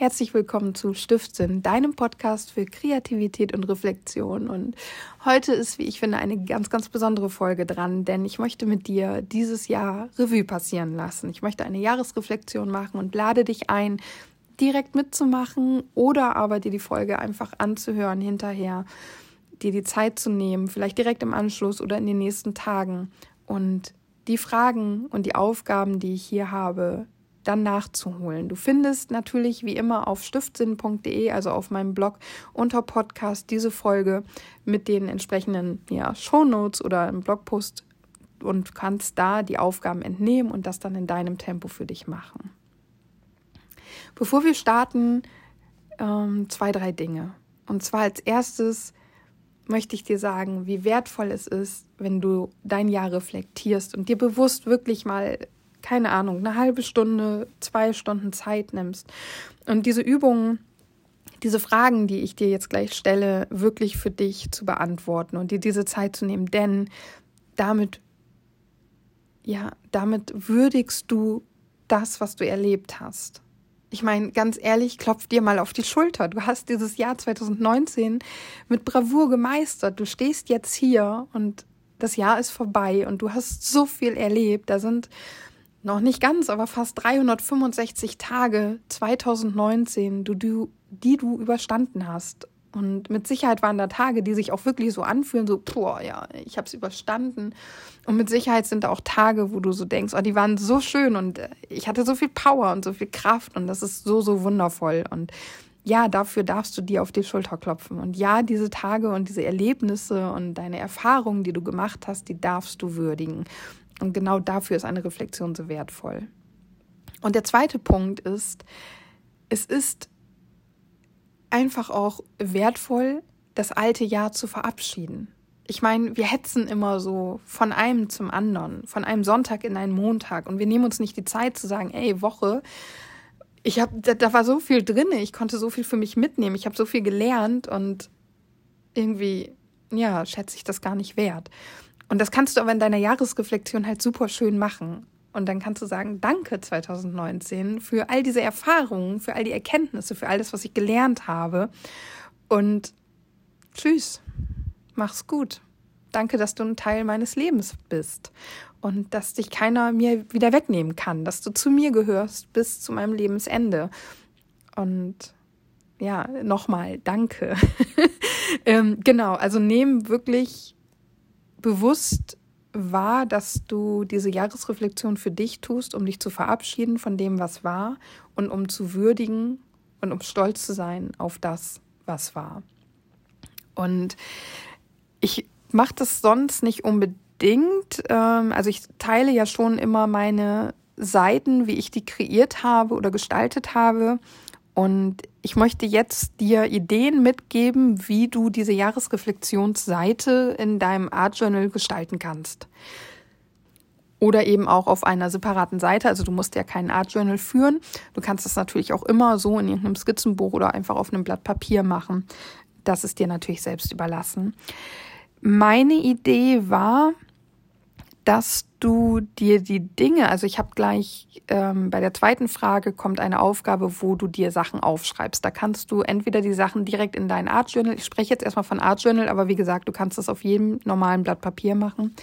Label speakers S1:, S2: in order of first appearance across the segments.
S1: Herzlich willkommen zu Stiftsinn, deinem Podcast für Kreativität und Reflexion. Und heute ist, wie ich finde, eine ganz, ganz besondere Folge dran, denn ich möchte mit dir dieses Jahr Revue passieren lassen. Ich möchte eine Jahresreflexion machen und lade dich ein, direkt mitzumachen oder aber dir die Folge einfach anzuhören hinterher, dir die Zeit zu nehmen, vielleicht direkt im Anschluss oder in den nächsten Tagen und die Fragen und die Aufgaben, die ich hier habe, dann nachzuholen. Du findest natürlich wie immer auf stiftsinn.de, also auf meinem Blog unter Podcast, diese Folge mit den entsprechenden ja, Shownotes oder im Blogpost und kannst da die Aufgaben entnehmen und das dann in deinem Tempo für dich machen. Bevor wir starten, ähm, zwei, drei Dinge. Und zwar als erstes möchte ich dir sagen, wie wertvoll es ist, wenn du dein Jahr reflektierst und dir bewusst wirklich mal keine Ahnung, eine halbe Stunde, zwei Stunden Zeit nimmst und diese Übungen, diese Fragen, die ich dir jetzt gleich stelle, wirklich für dich zu beantworten und dir diese Zeit zu nehmen, denn damit, ja, damit würdigst du das, was du erlebt hast. Ich meine, ganz ehrlich, klopf dir mal auf die Schulter. Du hast dieses Jahr 2019 mit Bravour gemeistert. Du stehst jetzt hier und das Jahr ist vorbei und du hast so viel erlebt. Da sind noch nicht ganz, aber fast 365 Tage 2019, du, du, die du überstanden hast. Und mit Sicherheit waren da Tage, die sich auch wirklich so anfühlen, so, boah, ja, ich habe es überstanden. Und mit Sicherheit sind da auch Tage, wo du so denkst, oh, die waren so schön und äh, ich hatte so viel Power und so viel Kraft und das ist so, so wundervoll. Und ja, dafür darfst du dir auf die Schulter klopfen. Und ja, diese Tage und diese Erlebnisse und deine Erfahrungen, die du gemacht hast, die darfst du würdigen. Und genau dafür ist eine Reflexion so wertvoll. Und der zweite Punkt ist, es ist einfach auch wertvoll, das alte Jahr zu verabschieden. Ich meine, wir hetzen immer so von einem zum anderen, von einem Sonntag in einen Montag und wir nehmen uns nicht die Zeit zu sagen, ey, Woche, ich habe da, da war so viel drin, ich konnte so viel für mich mitnehmen, ich habe so viel gelernt und irgendwie ja, schätze ich das gar nicht wert. Und das kannst du aber in deiner Jahresreflexion halt super schön machen. Und dann kannst du sagen, danke 2019 für all diese Erfahrungen, für all die Erkenntnisse, für all das, was ich gelernt habe. Und tschüss, mach's gut. Danke, dass du ein Teil meines Lebens bist und dass dich keiner mir wieder wegnehmen kann, dass du zu mir gehörst bis zu meinem Lebensende. Und ja, nochmal, danke. ähm, genau, also nehmen wirklich bewusst wahr, dass du diese Jahresreflexion für dich tust, um dich zu verabschieden von dem, was war und um zu würdigen und um stolz zu sein auf das, was war. Und ich mache das sonst nicht unbedingt. Ähm, also ich teile ja schon immer meine Seiten, wie ich die kreiert habe oder gestaltet habe. Und ich möchte jetzt dir Ideen mitgeben, wie du diese Jahresreflexionsseite in deinem Art Journal gestalten kannst. Oder eben auch auf einer separaten Seite. Also du musst ja keinen Art Journal führen. Du kannst das natürlich auch immer so in irgendeinem Skizzenbuch oder einfach auf einem Blatt Papier machen. Das ist dir natürlich selbst überlassen. Meine Idee war, dass du dir die Dinge, also ich habe gleich ähm, bei der zweiten Frage kommt eine Aufgabe, wo du dir Sachen aufschreibst. Da kannst du entweder die Sachen direkt in dein Art Journal, ich spreche jetzt erstmal von Art Journal, aber wie gesagt, du kannst das auf jedem normalen Blatt Papier machen.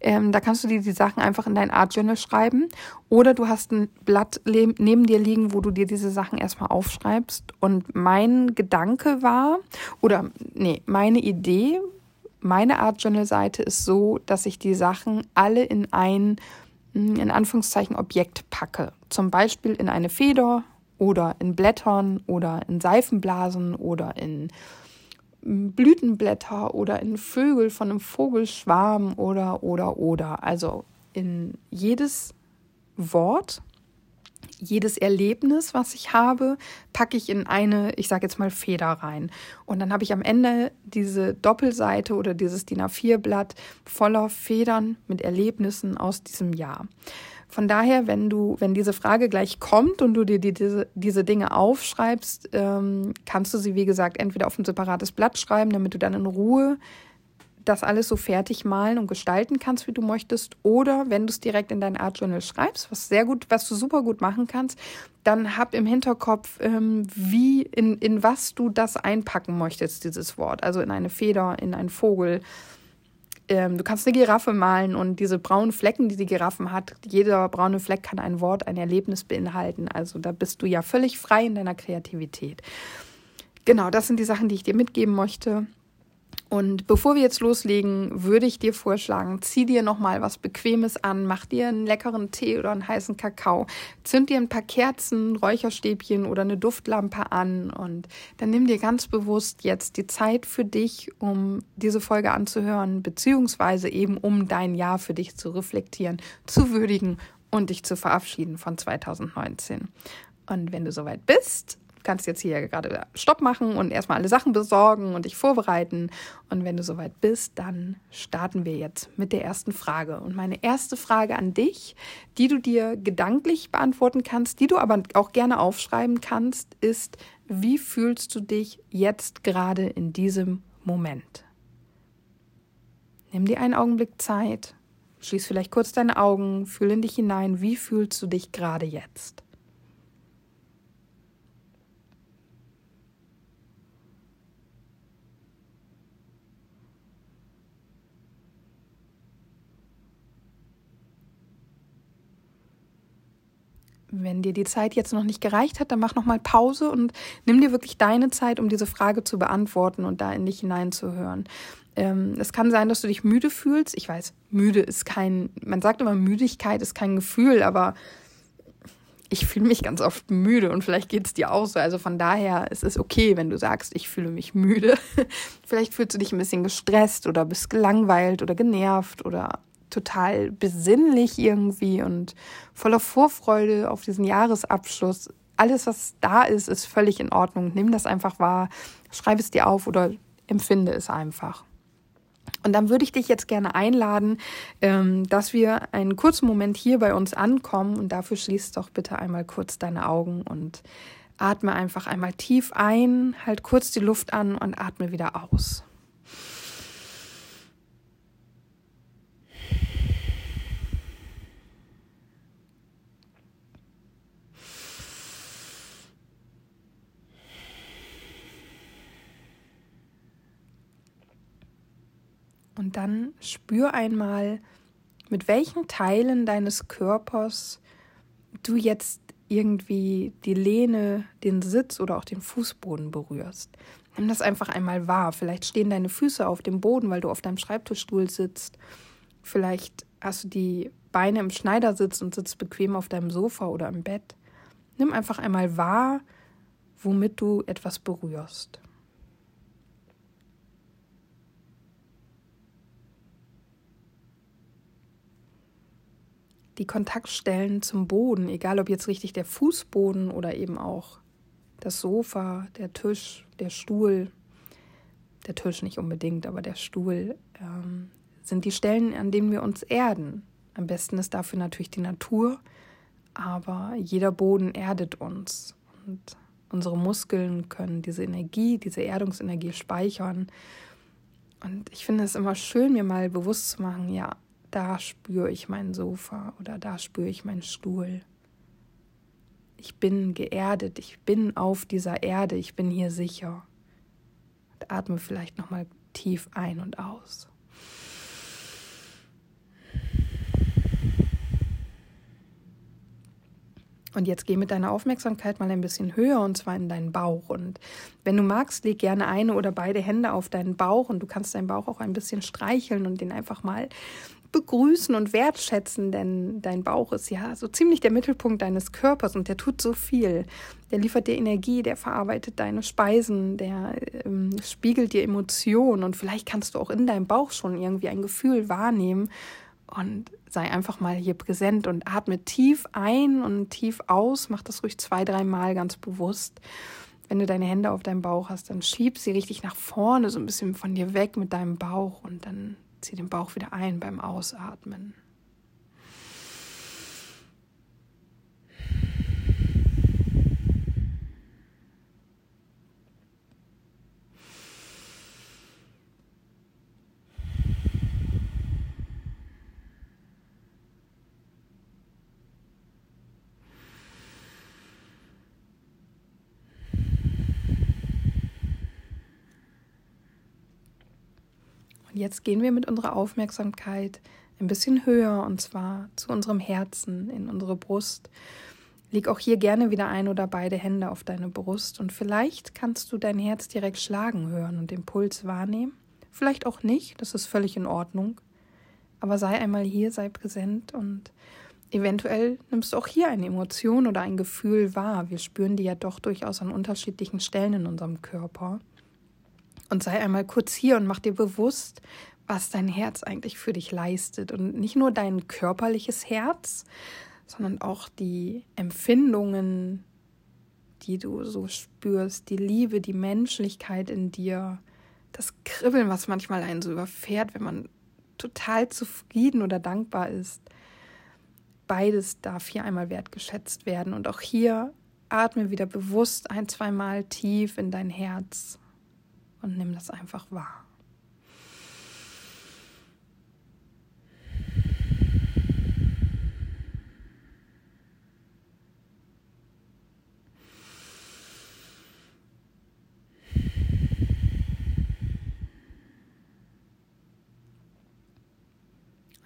S1: Ähm, da kannst du dir die Sachen einfach in dein Art Journal schreiben oder du hast ein Blatt neben dir liegen, wo du dir diese Sachen erstmal aufschreibst. Und mein Gedanke war, oder nee, meine Idee meine Art Journal-Seite ist so, dass ich die Sachen alle in ein, hm, in Anführungszeichen, Objekt packe. Zum Beispiel in eine Feder oder in Blättern oder in Seifenblasen oder in hm, Blütenblätter oder in Vögel von einem Vogelschwarm oder, oder, oder. Also in jedes Wort jedes Erlebnis, was ich habe, packe ich in eine, ich sage jetzt mal, Feder rein. Und dann habe ich am Ende diese Doppelseite oder dieses DIN A4-Blatt voller Federn mit Erlebnissen aus diesem Jahr. Von daher, wenn du, wenn diese Frage gleich kommt und du dir die, diese, diese Dinge aufschreibst, ähm, kannst du sie, wie gesagt, entweder auf ein separates Blatt schreiben, damit du dann in Ruhe das alles so fertig malen und gestalten kannst, wie du möchtest, oder wenn du es direkt in dein Art Journal schreibst, was sehr gut, was du super gut machen kannst, dann hab im Hinterkopf, ähm, wie in, in was du das einpacken möchtest, dieses Wort. Also in eine Feder, in einen Vogel. Ähm, du kannst eine Giraffe malen und diese braunen Flecken, die die Giraffen hat, jeder braune Fleck kann ein Wort, ein Erlebnis beinhalten. Also da bist du ja völlig frei in deiner Kreativität. Genau, das sind die Sachen, die ich dir mitgeben möchte. Und bevor wir jetzt loslegen, würde ich dir vorschlagen, zieh dir nochmal was Bequemes an, mach dir einen leckeren Tee oder einen heißen Kakao, zünd dir ein paar Kerzen, Räucherstäbchen oder eine Duftlampe an und dann nimm dir ganz bewusst jetzt die Zeit für dich, um diese Folge anzuhören, beziehungsweise eben um dein Jahr für dich zu reflektieren, zu würdigen und dich zu verabschieden von 2019. Und wenn du soweit bist, kannst jetzt hier gerade Stopp machen und erstmal alle Sachen besorgen und dich vorbereiten. Und wenn du soweit bist, dann starten wir jetzt mit der ersten Frage. Und meine erste Frage an dich, die du dir gedanklich beantworten kannst, die du aber auch gerne aufschreiben kannst, ist, wie fühlst du dich jetzt gerade in diesem Moment? Nimm dir einen Augenblick Zeit, schließ vielleicht kurz deine Augen, fühl in dich hinein, wie fühlst du dich gerade jetzt? Wenn dir die Zeit jetzt noch nicht gereicht hat, dann mach noch mal Pause und nimm dir wirklich deine Zeit, um diese Frage zu beantworten und da in dich hineinzuhören. Ähm, es kann sein, dass du dich müde fühlst. Ich weiß, müde ist kein, man sagt immer, Müdigkeit ist kein Gefühl, aber ich fühle mich ganz oft müde und vielleicht geht es dir auch so. Also von daher es ist es okay, wenn du sagst, ich fühle mich müde. vielleicht fühlst du dich ein bisschen gestresst oder bist gelangweilt oder genervt oder total besinnlich irgendwie und voller Vorfreude auf diesen Jahresabschluss. Alles, was da ist, ist völlig in Ordnung. Nimm das einfach wahr, schreib es dir auf oder empfinde es einfach. Und dann würde ich dich jetzt gerne einladen, ähm, dass wir einen kurzen Moment hier bei uns ankommen und dafür schließ doch bitte einmal kurz deine Augen und atme einfach einmal tief ein, halt kurz die Luft an und atme wieder aus. Und dann spür einmal, mit welchen Teilen deines Körpers du jetzt irgendwie die Lehne, den Sitz oder auch den Fußboden berührst. Nimm das einfach einmal wahr. Vielleicht stehen deine Füße auf dem Boden, weil du auf deinem Schreibtischstuhl sitzt. Vielleicht hast du die Beine im Schneidersitz und sitzt bequem auf deinem Sofa oder im Bett. Nimm einfach einmal wahr, womit du etwas berührst. Die Kontaktstellen zum Boden, egal ob jetzt richtig der Fußboden oder eben auch das Sofa, der Tisch, der Stuhl, der Tisch nicht unbedingt, aber der Stuhl, ähm, sind die Stellen, an denen wir uns erden. Am besten ist dafür natürlich die Natur, aber jeder Boden erdet uns und unsere Muskeln können diese Energie, diese Erdungsenergie speichern. Und ich finde es immer schön, mir mal bewusst zu machen, ja, da spüre ich mein Sofa oder da spüre ich meinen Stuhl. Ich bin geerdet, ich bin auf dieser Erde, ich bin hier sicher. Und atme vielleicht nochmal tief ein und aus. Und jetzt geh mit deiner Aufmerksamkeit mal ein bisschen höher und zwar in deinen Bauch. Und wenn du magst, leg gerne eine oder beide Hände auf deinen Bauch und du kannst deinen Bauch auch ein bisschen streicheln und den einfach mal begrüßen und wertschätzen, denn dein Bauch ist ja so ziemlich der Mittelpunkt deines Körpers und der tut so viel. Der liefert dir Energie, der verarbeitet deine Speisen, der ähm, spiegelt dir Emotionen und vielleicht kannst du auch in deinem Bauch schon irgendwie ein Gefühl wahrnehmen und sei einfach mal hier präsent und atme tief ein und tief aus. Mach das ruhig zwei, dreimal ganz bewusst. Wenn du deine Hände auf deinem Bauch hast, dann schieb sie richtig nach vorne, so ein bisschen von dir weg mit deinem Bauch und dann Zieh den Bauch wieder ein beim Ausatmen. Und jetzt gehen wir mit unserer Aufmerksamkeit ein bisschen höher und zwar zu unserem Herzen, in unsere Brust. Leg auch hier gerne wieder ein oder beide Hände auf deine Brust und vielleicht kannst du dein Herz direkt schlagen hören und den Puls wahrnehmen. Vielleicht auch nicht, das ist völlig in Ordnung. Aber sei einmal hier, sei präsent und eventuell nimmst du auch hier eine Emotion oder ein Gefühl wahr. Wir spüren die ja doch durchaus an unterschiedlichen Stellen in unserem Körper. Und sei einmal kurz hier und mach dir bewusst, was dein Herz eigentlich für dich leistet. Und nicht nur dein körperliches Herz, sondern auch die Empfindungen, die du so spürst, die Liebe, die Menschlichkeit in dir, das Kribbeln, was manchmal einen so überfährt, wenn man total zufrieden oder dankbar ist. Beides darf hier einmal wertgeschätzt werden. Und auch hier atme wieder bewusst ein, zweimal tief in dein Herz und nimm das einfach wahr.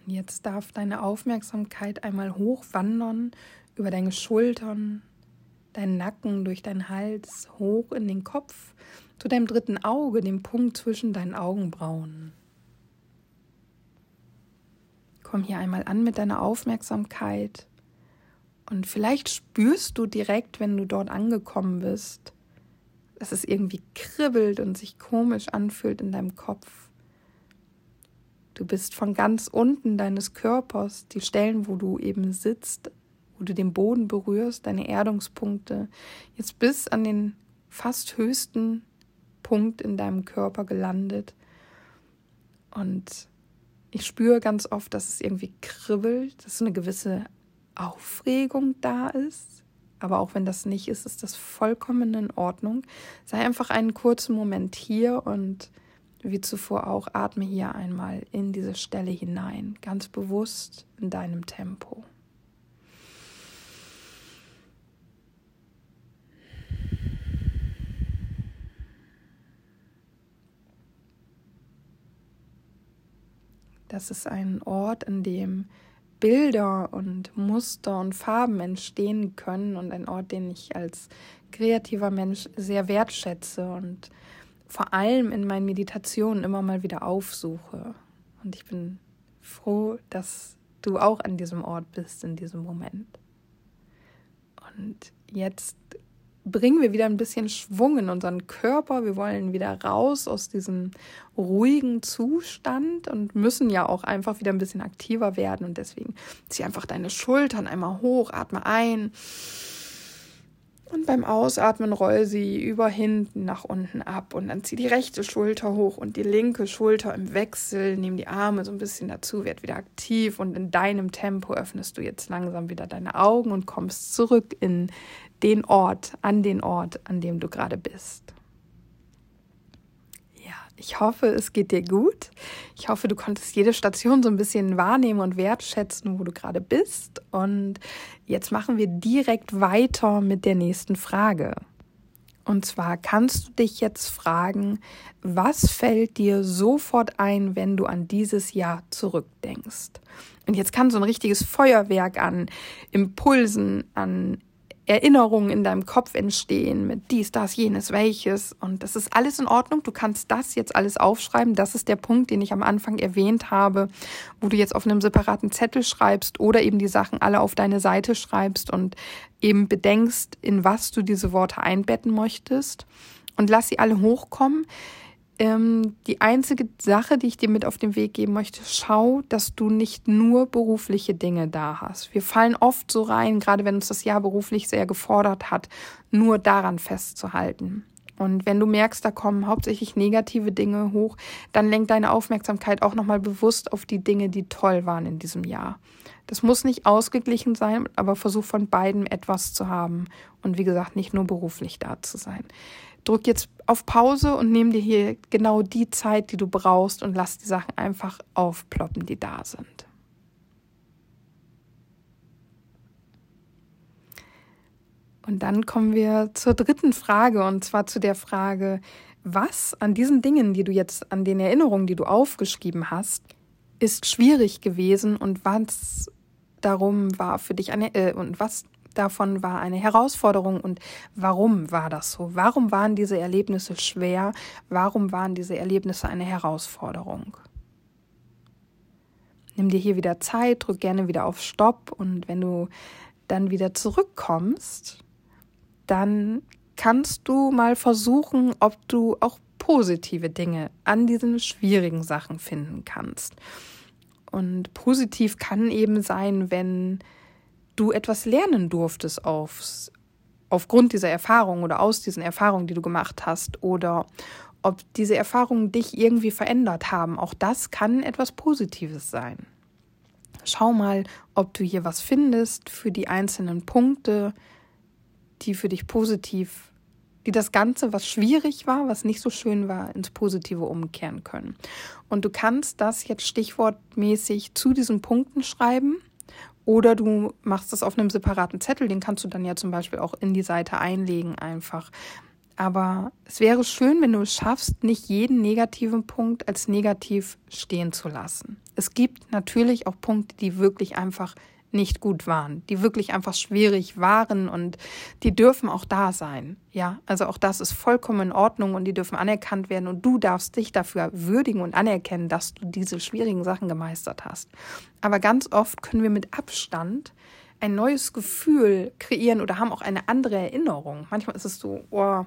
S1: Jetzt darf deine Aufmerksamkeit einmal hochwandern über deine Schultern, deinen Nacken, durch deinen Hals, hoch in den Kopf, zu deinem dritten Auge, dem Punkt zwischen deinen Augenbrauen. Komm hier einmal an mit deiner Aufmerksamkeit und vielleicht spürst du direkt, wenn du dort angekommen bist, dass es irgendwie kribbelt und sich komisch anfühlt in deinem Kopf. Du bist von ganz unten deines Körpers, die Stellen, wo du eben sitzt, wo du den Boden berührst, deine Erdungspunkte, jetzt bis an den fast höchsten Punkt in deinem Körper gelandet. Und ich spüre ganz oft, dass es irgendwie kribbelt, dass eine gewisse Aufregung da ist. Aber auch wenn das nicht ist, ist das vollkommen in Ordnung. Sei einfach einen kurzen Moment hier und wie zuvor auch, atme hier einmal in diese Stelle hinein, ganz bewusst in deinem Tempo. Das ist ein Ort, an dem Bilder und Muster und Farben entstehen können und ein Ort, den ich als kreativer Mensch sehr wertschätze und vor allem in meinen Meditationen immer mal wieder aufsuche. Und ich bin froh, dass du auch an diesem Ort bist in diesem Moment. Und jetzt bringen wir wieder ein bisschen Schwung in unseren Körper. Wir wollen wieder raus aus diesem ruhigen Zustand und müssen ja auch einfach wieder ein bisschen aktiver werden. Und deswegen zieh einfach deine Schultern einmal hoch, atme ein und beim Ausatmen roll sie über hinten nach unten ab und dann zieh die rechte Schulter hoch und die linke Schulter im Wechsel. Nimm die Arme so ein bisschen dazu, werd wieder aktiv und in deinem Tempo öffnest du jetzt langsam wieder deine Augen und kommst zurück in den Ort, an den Ort, an dem du gerade bist. Ich hoffe, es geht dir gut. Ich hoffe, du konntest jede Station so ein bisschen wahrnehmen und wertschätzen, wo du gerade bist. Und jetzt machen wir direkt weiter mit der nächsten Frage. Und zwar kannst du dich jetzt fragen, was fällt dir sofort ein, wenn du an dieses Jahr zurückdenkst? Und jetzt kann so ein richtiges Feuerwerk an Impulsen, an Erinnerungen in deinem Kopf entstehen mit dies, das, jenes, welches. Und das ist alles in Ordnung. Du kannst das jetzt alles aufschreiben. Das ist der Punkt, den ich am Anfang erwähnt habe, wo du jetzt auf einem separaten Zettel schreibst oder eben die Sachen alle auf deine Seite schreibst und eben bedenkst, in was du diese Worte einbetten möchtest. Und lass sie alle hochkommen ähm, die einzige Sache, die ich dir mit auf den Weg geben möchte, schau, dass du nicht nur berufliche Dinge da hast. Wir fallen oft so rein, gerade wenn uns das Jahr beruflich sehr gefordert hat, nur daran festzuhalten. Und wenn du merkst, da kommen hauptsächlich negative Dinge hoch, dann lenk deine Aufmerksamkeit auch nochmal bewusst auf die Dinge, die toll waren in diesem Jahr. Das muss nicht ausgeglichen sein, aber versuch von beiden etwas zu haben und wie gesagt, nicht nur beruflich da zu sein drück jetzt auf Pause und nimm dir hier genau die Zeit, die du brauchst und lass die Sachen einfach aufploppen, die da sind. Und dann kommen wir zur dritten Frage und zwar zu der Frage, was an diesen Dingen, die du jetzt, an den Erinnerungen, die du aufgeschrieben hast, ist schwierig gewesen und was darum war für dich eine, äh, und was davon war eine Herausforderung und warum war das so? Warum waren diese Erlebnisse schwer? Warum waren diese Erlebnisse eine Herausforderung? Nimm dir hier wieder Zeit, drück gerne wieder auf Stopp und wenn du dann wieder zurückkommst, dann kannst du mal versuchen, ob du auch positive Dinge an diesen schwierigen Sachen finden kannst. Und positiv kann eben sein, wenn du etwas lernen durftest aufs, aufgrund dieser Erfahrung oder aus diesen Erfahrungen, die du gemacht hast, oder ob diese Erfahrungen dich irgendwie verändert haben. Auch das kann etwas Positives sein. Schau mal, ob du hier was findest für die einzelnen Punkte, die für dich positiv, die das Ganze, was schwierig war, was nicht so schön war, ins Positive umkehren können. Und du kannst das jetzt stichwortmäßig zu diesen Punkten schreiben. Oder du machst das auf einem separaten Zettel, den kannst du dann ja zum Beispiel auch in die Seite einlegen einfach. Aber es wäre schön, wenn du es schaffst, nicht jeden negativen Punkt als negativ stehen zu lassen. Es gibt natürlich auch Punkte, die wirklich einfach nicht gut waren, die wirklich einfach schwierig waren und die dürfen auch da sein. Ja, also auch das ist vollkommen in Ordnung und die dürfen anerkannt werden und du darfst dich dafür würdigen und anerkennen, dass du diese schwierigen Sachen gemeistert hast. Aber ganz oft können wir mit Abstand ein neues Gefühl kreieren oder haben auch eine andere Erinnerung. Manchmal ist es so, oh,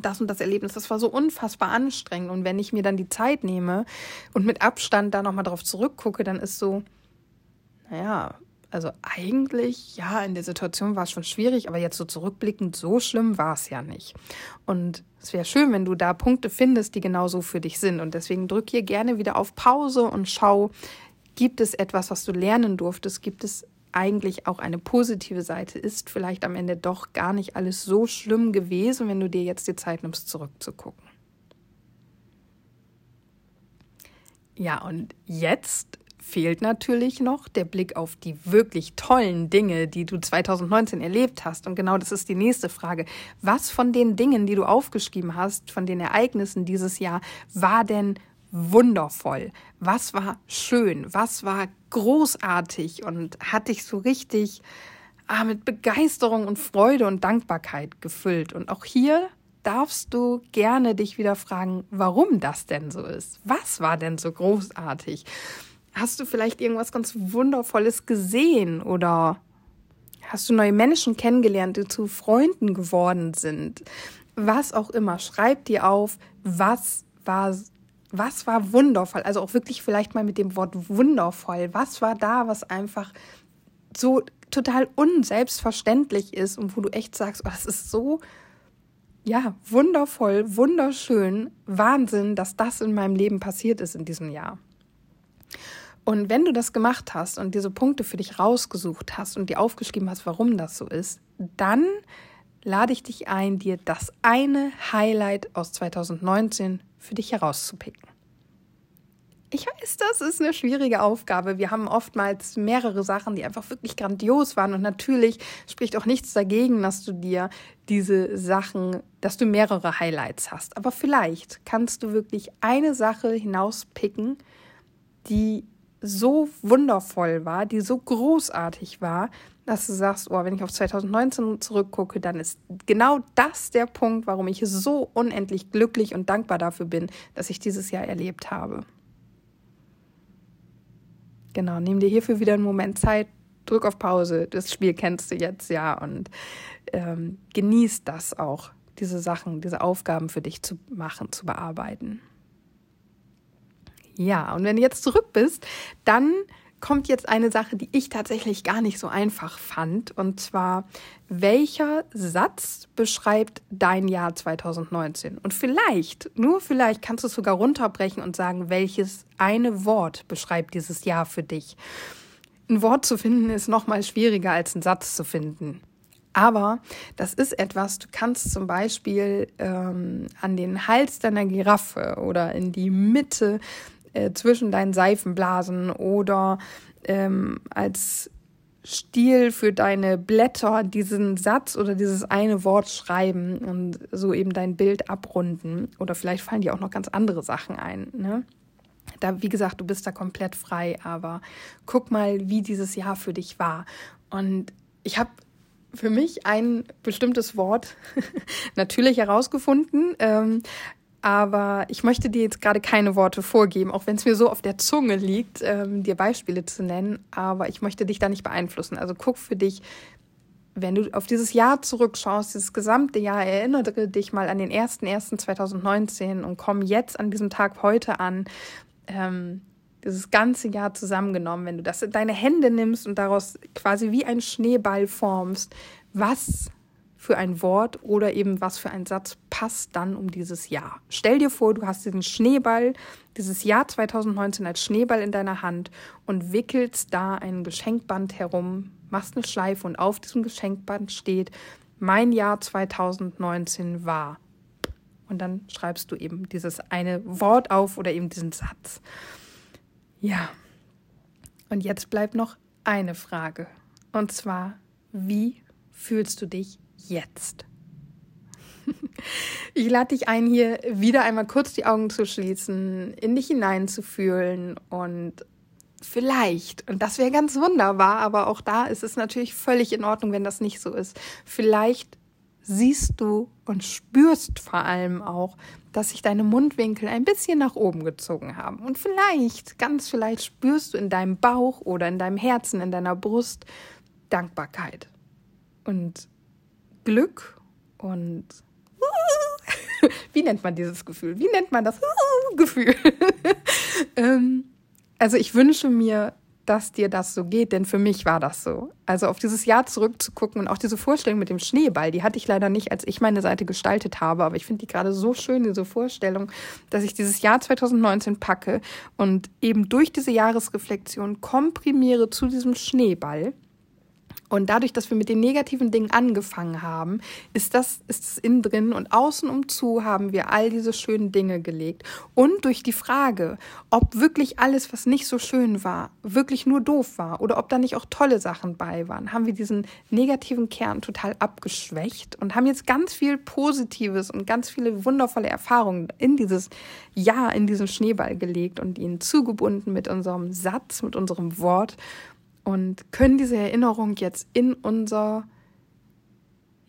S1: das und das Erlebnis, das war so unfassbar anstrengend. Und wenn ich mir dann die Zeit nehme und mit Abstand da nochmal drauf zurückgucke, dann ist so, naja, also eigentlich, ja, in der Situation war es schon schwierig, aber jetzt so zurückblickend, so schlimm war es ja nicht. Und es wäre schön, wenn du da Punkte findest, die genauso für dich sind. Und deswegen drück hier gerne wieder auf Pause und schau, gibt es etwas, was du lernen durftest? Gibt es eigentlich auch eine positive Seite? Ist vielleicht am Ende doch gar nicht alles so schlimm gewesen, wenn du dir jetzt die Zeit nimmst, zurückzugucken? Ja, und jetzt fehlt natürlich noch der Blick auf die wirklich tollen Dinge, die du 2019 erlebt hast. Und genau das ist die nächste Frage. Was von den Dingen, die du aufgeschrieben hast, von den Ereignissen dieses Jahr, war denn wundervoll? Was war schön? Was war großartig und hat dich so richtig ah, mit Begeisterung und Freude und Dankbarkeit gefüllt? Und auch hier darfst du gerne dich wieder fragen, warum das denn so ist. Was war denn so großartig? Hast du vielleicht irgendwas ganz Wundervolles gesehen oder hast du neue Menschen kennengelernt, die zu Freunden geworden sind? Was auch immer, schreib dir auf, was war was war wundervoll? Also auch wirklich vielleicht mal mit dem Wort wundervoll. Was war da, was einfach so total unselbstverständlich ist und wo du echt sagst, oh, das ist so ja, wundervoll, wunderschön, Wahnsinn, dass das in meinem Leben passiert ist in diesem Jahr. Und wenn du das gemacht hast und diese Punkte für dich rausgesucht hast und dir aufgeschrieben hast, warum das so ist, dann lade ich dich ein, dir das eine Highlight aus 2019 für dich herauszupicken. Ich weiß, das ist eine schwierige Aufgabe. Wir haben oftmals mehrere Sachen, die einfach wirklich grandios waren. Und natürlich spricht auch nichts dagegen, dass du dir diese Sachen, dass du mehrere Highlights hast. Aber vielleicht kannst du wirklich eine Sache hinauspicken, die so wundervoll war, die so großartig war, dass du sagst, oh, wenn ich auf 2019 zurückgucke, dann ist genau das der Punkt, warum ich so unendlich glücklich und dankbar dafür bin, dass ich dieses Jahr erlebt habe. Genau, nimm dir hierfür wieder einen Moment Zeit, drück auf Pause, das Spiel kennst du jetzt ja und ähm, genieß das auch, diese Sachen, diese Aufgaben für dich zu machen, zu bearbeiten. Ja, und wenn du jetzt zurück bist, dann kommt jetzt eine Sache, die ich tatsächlich gar nicht so einfach fand. Und zwar, welcher Satz beschreibt dein Jahr 2019? Und vielleicht, nur vielleicht kannst du es sogar runterbrechen und sagen, welches eine Wort beschreibt dieses Jahr für dich. Ein Wort zu finden ist noch mal schwieriger als einen Satz zu finden. Aber das ist etwas, du kannst zum Beispiel ähm, an den Hals deiner Giraffe oder in die Mitte äh, zwischen deinen Seifenblasen oder ähm, als Stil für deine Blätter diesen Satz oder dieses eine Wort schreiben und so eben dein Bild abrunden. Oder vielleicht fallen dir auch noch ganz andere Sachen ein. Ne? Da, wie gesagt, du bist da komplett frei, aber guck mal, wie dieses Jahr für dich war. Und ich habe für mich ein bestimmtes Wort natürlich herausgefunden. Ähm, aber ich möchte dir jetzt gerade keine Worte vorgeben, auch wenn es mir so auf der Zunge liegt, ähm, dir Beispiele zu nennen. Aber ich möchte dich da nicht beeinflussen. Also guck für dich, wenn du auf dieses Jahr zurückschaust, dieses gesamte Jahr, erinnere dich mal an den 1.1.2019 und komm jetzt an diesem Tag heute an. Ähm, dieses ganze Jahr zusammengenommen, wenn du das in deine Hände nimmst und daraus quasi wie ein Schneeball formst, was für ein Wort oder eben was für ein Satz passt dann um dieses Jahr. Stell dir vor, du hast diesen Schneeball, dieses Jahr 2019 als Schneeball in deiner Hand und wickelst da ein Geschenkband herum, machst eine Schleife und auf diesem Geschenkband steht, mein Jahr 2019 war. Und dann schreibst du eben dieses eine Wort auf oder eben diesen Satz. Ja. Und jetzt bleibt noch eine Frage. Und zwar, wie fühlst du dich jetzt? Ich lade dich ein, hier wieder einmal kurz die Augen zu schließen, in dich hineinzufühlen und vielleicht, und das wäre ganz wunderbar, aber auch da ist es natürlich völlig in Ordnung, wenn das nicht so ist. Vielleicht siehst du und spürst vor allem auch, dass sich deine Mundwinkel ein bisschen nach oben gezogen haben. Und vielleicht, ganz vielleicht spürst du in deinem Bauch oder in deinem Herzen, in deiner Brust Dankbarkeit und Glück und wie nennt man dieses Gefühl? Wie nennt man das Gefühl? ähm, also ich wünsche mir dass dir das so geht, denn für mich war das so. Also auf dieses Jahr zurückzugucken und auch diese Vorstellung mit dem Schneeball, die hatte ich leider nicht, als ich meine Seite gestaltet habe, aber ich finde die gerade so schön, diese Vorstellung, dass ich dieses Jahr 2019 packe und eben durch diese Jahresreflexion komprimiere zu diesem Schneeball und dadurch, dass wir mit den negativen Dingen angefangen haben, ist das, ist es innen drin und außen um zu haben wir all diese schönen Dinge gelegt. Und durch die Frage, ob wirklich alles, was nicht so schön war, wirklich nur doof war oder ob da nicht auch tolle Sachen bei waren, haben wir diesen negativen Kern total abgeschwächt und haben jetzt ganz viel Positives und ganz viele wundervolle Erfahrungen in dieses Jahr, in diesen Schneeball gelegt und ihn zugebunden mit unserem Satz, mit unserem Wort und können diese Erinnerung jetzt in unser,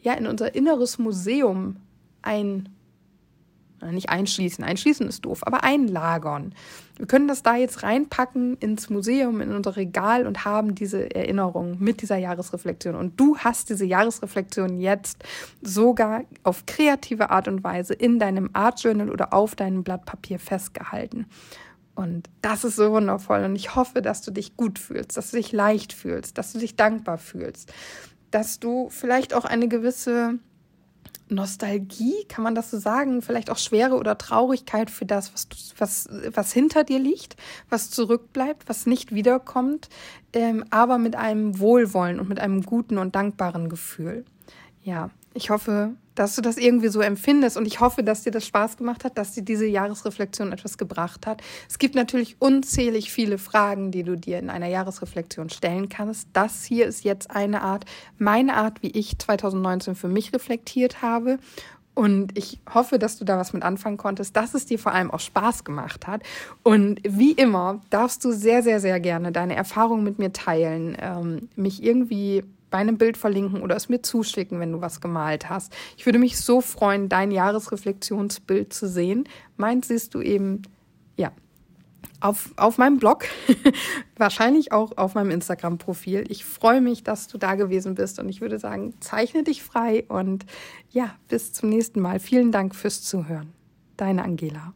S1: ja, in unser inneres Museum ein, nicht einschließen, einschließen ist doof, aber einlagern. Wir können das da jetzt reinpacken ins Museum, in unser Regal und haben diese Erinnerung mit dieser Jahresreflexion. Und du hast diese Jahresreflexion jetzt sogar auf kreative Art und Weise in deinem Art Journal oder auf deinem Blatt Papier festgehalten. Und das ist so wundervoll. Und ich hoffe, dass du dich gut fühlst, dass du dich leicht fühlst, dass du dich dankbar fühlst, dass du vielleicht auch eine gewisse Nostalgie, kann man das so sagen, vielleicht auch Schwere oder Traurigkeit für das, was, was, was hinter dir liegt, was zurückbleibt, was nicht wiederkommt, ähm, aber mit einem Wohlwollen und mit einem guten und dankbaren Gefühl. Ja, ich hoffe, dass du das irgendwie so empfindest und ich hoffe, dass dir das Spaß gemacht hat, dass dir diese Jahresreflexion etwas gebracht hat. Es gibt natürlich unzählig viele Fragen, die du dir in einer Jahresreflexion stellen kannst. Das hier ist jetzt eine Art, meine Art, wie ich 2019 für mich reflektiert habe. Und ich hoffe, dass du da was mit anfangen konntest, dass es dir vor allem auch Spaß gemacht hat. Und wie immer darfst du sehr, sehr, sehr gerne deine Erfahrungen mit mir teilen, ähm, mich irgendwie bei einem Bild verlinken oder es mir zuschicken, wenn du was gemalt hast. Ich würde mich so freuen, dein Jahresreflexionsbild zu sehen. Meins siehst du eben, ja, auf, auf meinem Blog, wahrscheinlich auch auf meinem Instagram-Profil. Ich freue mich, dass du da gewesen bist und ich würde sagen, zeichne dich frei und ja, bis zum nächsten Mal. Vielen Dank fürs Zuhören. Deine Angela.